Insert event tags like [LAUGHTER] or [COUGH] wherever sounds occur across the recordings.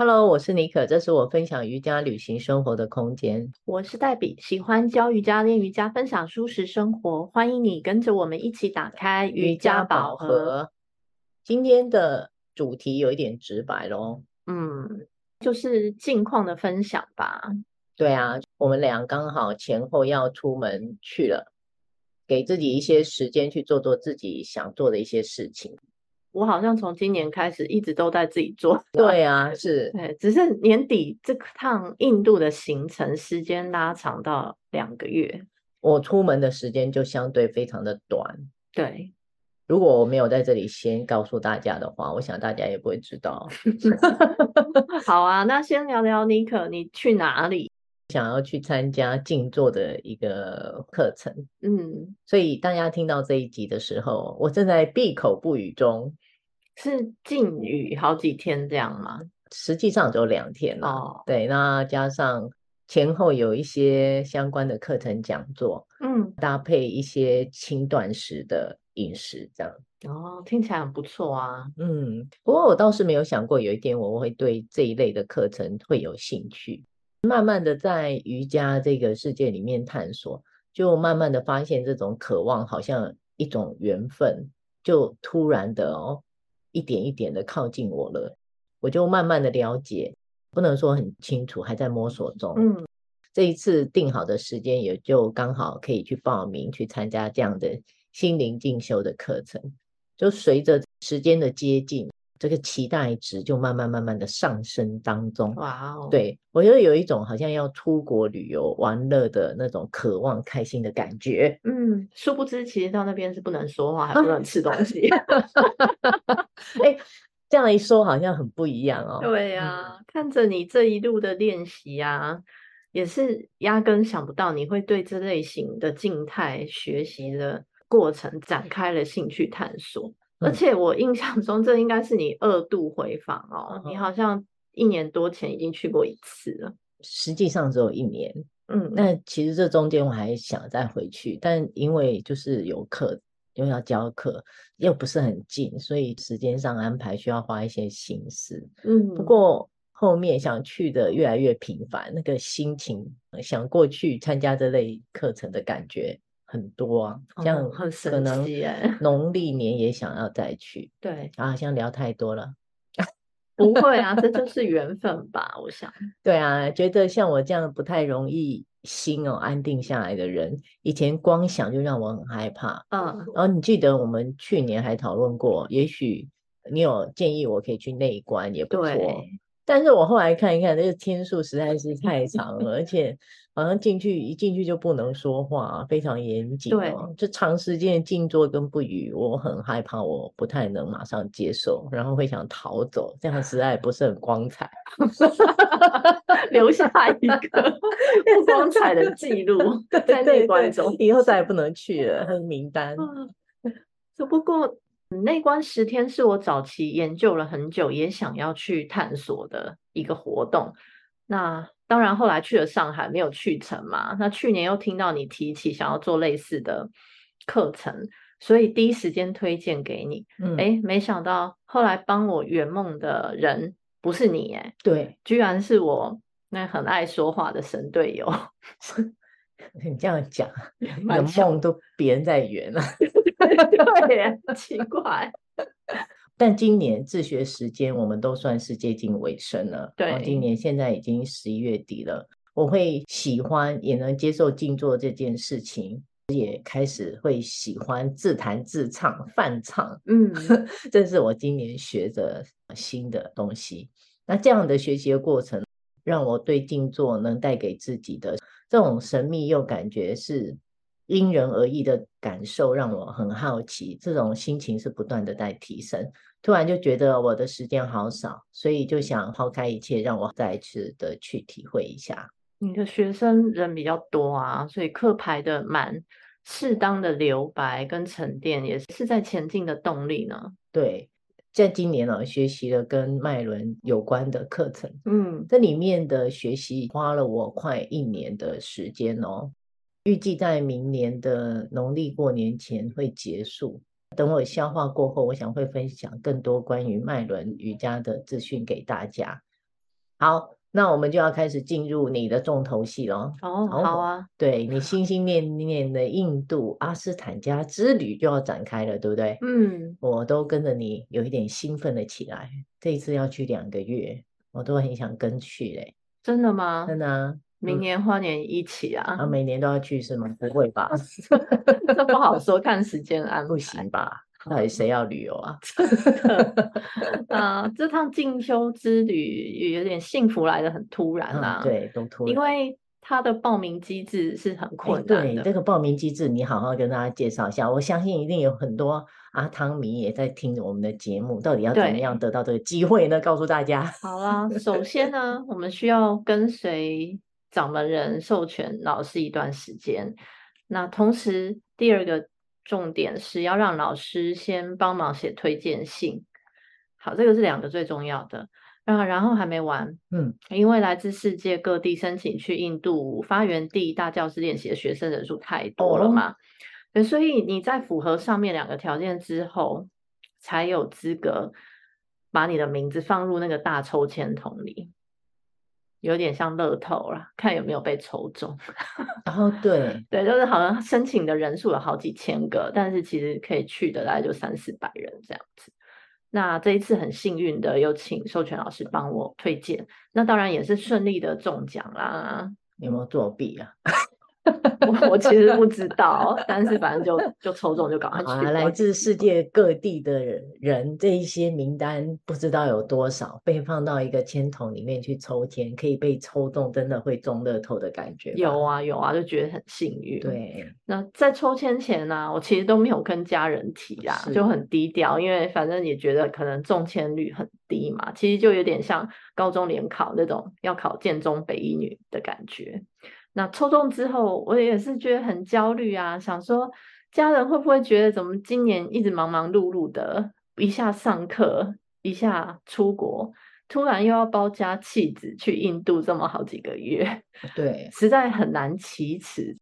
Hello，我是妮可，这是我分享瑜伽旅行生活的空间。我是黛比，喜欢教瑜伽、练瑜伽、分享舒适生活。欢迎你跟着我们一起打开瑜伽宝盒。今天的主题有一点直白咯，嗯，就是近况的分享吧。对啊，我们俩刚好前后要出门去了，给自己一些时间去做做自己想做的一些事情。我好像从今年开始一直都在自己做。对啊，是，[LAUGHS] 对，只是年底这趟印度的行程时间拉长到两个月，我出门的时间就相对非常的短。对，如果我没有在这里先告诉大家的话，我想大家也不会知道。[LAUGHS] 好啊，那先聊聊妮可，你去哪里？想要去参加静坐的一个课程。嗯，所以大家听到这一集的时候，我正在闭口不语中。是禁语好几天这样吗？实际上只有两天了。哦，对，那加上前后有一些相关的课程讲座，嗯，搭配一些轻断食的饮食，这样。哦，听起来很不错啊。嗯，不过我倒是没有想过有一天我会对这一类的课程会有兴趣。慢慢的在瑜伽这个世界里面探索，就慢慢的发现这种渴望好像一种缘分，就突然的哦。一点一点的靠近我了，我就慢慢的了解，不能说很清楚，还在摸索中。嗯，这一次定好的时间也就刚好可以去报名去参加这样的心灵进修的课程，就随着时间的接近。这个期待值就慢慢慢慢的上升当中。哇哦！对，我觉得有一种好像要出国旅游玩乐的那种渴望、开心的感觉。嗯，殊不知其实到那边是不能说话，还不能吃东西。[LAUGHS] 哎，这样一说好像很不一样哦。对呀、啊，嗯、看着你这一路的练习啊，也是压根想不到你会对这类型的静态学习的过程展开了兴趣探索。而且我印象中，这应该是你二度回访哦。嗯、你好像一年多前已经去过一次了。实际上只有一年。嗯，那其实这中间我还想再回去，但因为就是有课，又要教课，又不是很近，所以时间上安排需要花一些心思。嗯，不过后面想去的越来越频繁，那个心情想过去参加这类课程的感觉。很多啊，这样很神奇哎！[LAUGHS] 农历年也想要再去，对啊，好像聊太多了，不会啊，这就是缘分吧，我想。[LAUGHS] 对啊，觉得像我这样不太容易心哦安定下来的人，以前光想就让我很害怕。嗯，然后你记得我们去年还讨论过，也许你有建议我可以去内观也不错。对但是我后来看一看，这个天数实在是太长了，而且好像进去一进去就不能说话，非常严谨哦。对，就长时间的静坐跟不语，我很害怕，我不太能马上接受，然后会想逃走，这样实在不是很光彩，[LAUGHS] 留下一个不光彩的记录 [LAUGHS] 在内观中，以后再也不能去了，很名单。只不过。内观十天是我早期研究了很久，也想要去探索的一个活动。那当然后来去了上海，没有去成嘛。那去年又听到你提起想要做类似的课程，所以第一时间推荐给你。嗯，诶，没想到后来帮我圆梦的人不是你，诶，对，居然是我那很爱说话的神队友。[LAUGHS] 你这样讲，你的梦都别人在圆了。[LAUGHS] 对，奇怪。[LAUGHS] 但今年自学时间我们都算是接近尾声了。对，今年现在已经十一月底了。我会喜欢也能接受静坐这件事情，也开始会喜欢自弹自唱、泛唱。嗯，[LAUGHS] 这是我今年学的新的东西。那这样的学习的过程，让我对静坐能带给自己的这种神秘又感觉是。因人而异的感受让我很好奇，这种心情是不断的在提升。突然就觉得我的时间好少，所以就想抛开一切，让我再次的去体会一下。你的学生人比较多啊，所以课排的满，适当的留白跟沉淀也是在前进的动力呢。对，在今年呢，学习了跟脉轮有关的课程，嗯，这里面的学习花了我快一年的时间哦。预计在明年的农历过年前会结束。等我消化过后，我想会分享更多关于脉轮瑜伽的资讯给大家。好，那我们就要开始进入你的重头戏了。哦，好啊，对，你心心念念的印度阿斯坦加之旅就要展开了，对不对？嗯，我都跟着你有一点兴奋了起来。这一次要去两个月，我都很想跟去嘞。真的吗？真的啊。明年花年一起啊？啊，每年都要去是吗？不会吧？这不好说，看时间安排。不行吧？到底谁要旅游啊？啊，这趟进修之旅有点幸福来的很突然啊。嗯、对，都突然。因为它的报名机制是很困难的。对，这个报名机制你好好跟大家介绍一下。我相信一定有很多阿汤迷也在听我们的节目，到底要怎么样得到这个机会呢？告诉大家。好啦，首先呢，我们需要跟随。掌门人授权老师一段时间，那同时第二个重点是要让老师先帮忙写推荐信。好，这个是两个最重要的。啊，然后还没完，嗯，因为来自世界各地申请去印度发源地大教室练习的学生人数太多了嘛，哦，所以你在符合上面两个条件之后，才有资格把你的名字放入那个大抽签筒里。有点像乐透啦，看有没有被抽中。然 [LAUGHS] 后对对，就是好像申请的人数有好几千个，但是其实可以去的大概就三四百人这样子。那这一次很幸运的有请授权老师帮我推荐，那当然也是顺利的中奖啦。有没有作弊啊？[LAUGHS] 我我其实不知道，但是反正就就抽中就赶快去。啊，来自世界各地的人，这一些名单不知道有多少被放到一个签筒里面去抽签，可以被抽中，真的会中乐透的感觉。有啊有啊，就觉得很幸运。对，那在抽签前呢，啊，我其实都没有跟家人提啦，就很低调，因为反正也觉得可能中签率很低嘛。其实就有点像高中联考那种要考建中北一女的感觉。那抽中之后，我也是觉得很焦虑啊，想说家人会不会觉得怎么今年一直忙忙碌碌的，一下上课，一下出国，突然又要包家弃子去印度这么好几个月，对，实在很难启齿，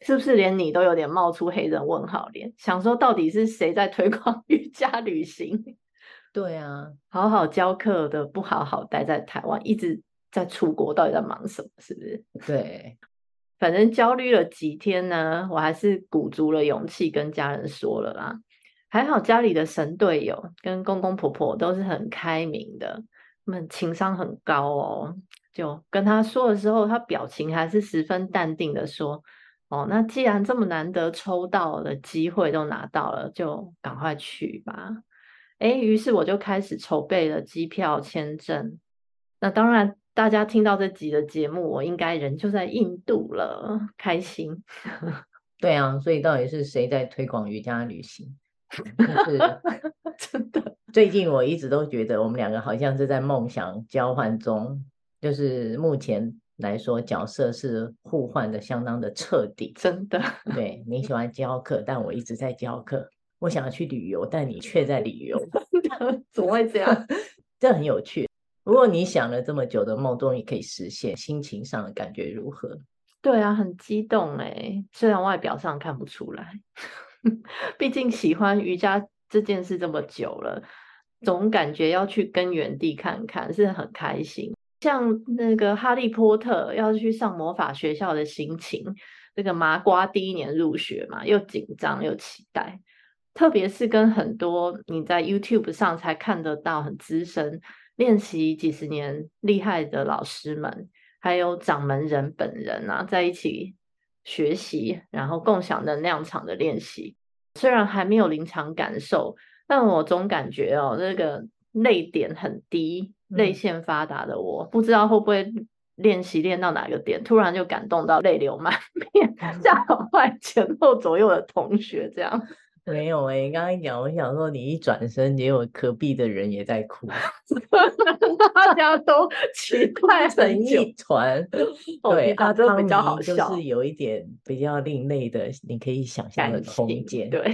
是不是连你都有点冒出黑人问号脸？想说到底是谁在推广 [LAUGHS] 瑜伽旅行？对啊，好好教课的不好好待在台湾，一直。在出国到底在忙什么？是不是？对，反正焦虑了几天呢，我还是鼓足了勇气跟家人说了啦。还好家里的神队友跟公公婆婆都是很开明的，他们情商很高哦。就跟他说的时候，他表情还是十分淡定的说：“哦，那既然这么难得抽到的机会都拿到了，就赶快去吧。”哎，于是我就开始筹备了机票、签证。那当然。大家听到这集的节目，我应该人就在印度了，开心。[LAUGHS] 对啊，所以到底是谁在推广瑜伽旅行？[LAUGHS] 就是真的，最近我一直都觉得我们两个好像是在梦想交换中，就是目前来说角色是互换的相当的彻底。真的，对，你喜欢教课，但我一直在教课。我想要去旅游，但你却在旅游。[LAUGHS] 怎么会这样？这很有趣。如果你想了这么久的梦终于可以实现，心情上的感觉如何？对啊，很激动哎，虽然外表上看不出来，[LAUGHS] 毕竟喜欢瑜伽这件事这么久了，总感觉要去根源地看看，是很开心。像那个哈利波特要去上魔法学校的心情，这个麻瓜第一年入学嘛，又紧张又期待，特别是跟很多你在 YouTube 上才看得到很资深。练习几十年厉害的老师们，还有掌门人本人啊，在一起学习，然后共享能量场的练习。虽然还没有临场感受，但我总感觉哦，这个泪点很低，泪腺发达的我，不知道会不会练习练到哪个点，突然就感动到泪流满面，[LAUGHS] 吓坏前后左右的同学，这样。没有哎、欸，刚刚讲，我想说，你一转身，结果隔壁的人也在哭，[LAUGHS] 大家都 [LAUGHS] 奇怪成一团。对，他这个比较好笑，就是有一点比较另类的，你可以想象的空间。对，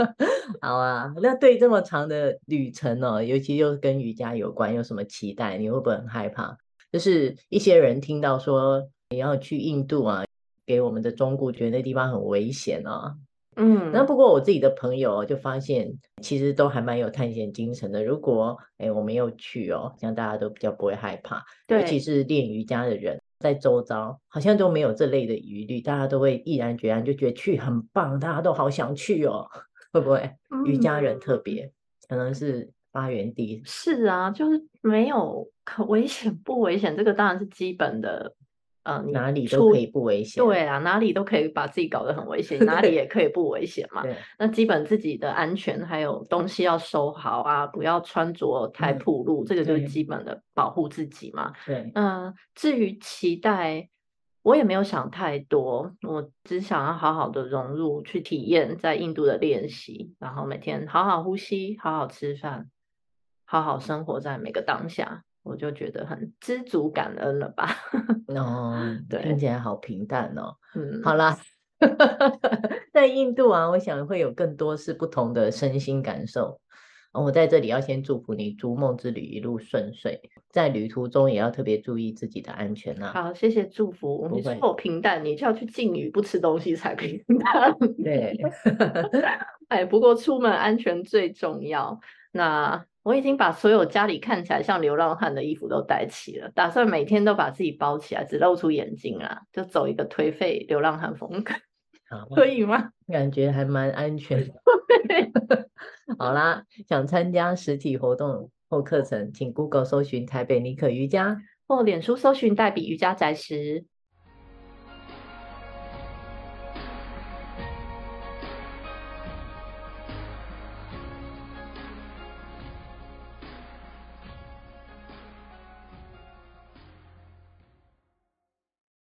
[LAUGHS] 好啊，那对这么长的旅程呢、哦，尤其又跟瑜伽有关，有什么期待？你会不会很害怕？就是一些人听到说你要去印度啊，给我们的中国，觉得那地方很危险啊。嗯，那不过我自己的朋友就发现，其实都还蛮有探险精神的。如果哎我没有去哦，这样大家都比较不会害怕。对，尤其是练瑜伽的人，在周遭好像都没有这类的疑虑，大家都会毅然决然就觉得去很棒，大家都好想去哦，[LAUGHS] 会不会？瑜伽人特别，嗯、可能是发源地。是啊，就是没有可危险不危险，这个当然是基本的。嗯，哪里都可以不危险。对啊，哪里都可以把自己搞得很危险，哪里也 [LAUGHS] 可以不危险嘛。那基本自己的安全还有东西要收好啊，不要穿着太暴露，嗯，这个就是基本的保护自己嘛。对，嗯，至于期待，我也没有想太多，我只想要好好的融入，去体验在印度的练习，然后每天好好呼吸，好好吃饭，好好生活在每个当下。我就觉得很知足感恩了吧？[LAUGHS] 哦，对，听起来好平淡哦。嗯，好啦，[LAUGHS] 在印度啊，我想会有更多是不同的身心感受。我在这里要先祝福你逐梦之旅一路顺遂，在旅途中也要特别注意自己的安全呐、啊。好，谢谢祝福。你说我平淡，你就要去禁语，不吃东西才平淡。对，[LAUGHS] 哎，不过出门安全最重要。那。我已经把所有家里看起来像流浪汉的衣服都带齐了，打算每天都把自己包起来，只露出眼睛啦，就走一个颓废流浪汉风格，[LAUGHS] 可以吗？[LAUGHS] 感觉还蛮安全的。[LAUGHS] 好啦，想参加实体活动或课程，请 Google 搜寻台北尼可瑜伽，或脸书搜寻代比瑜伽宅时。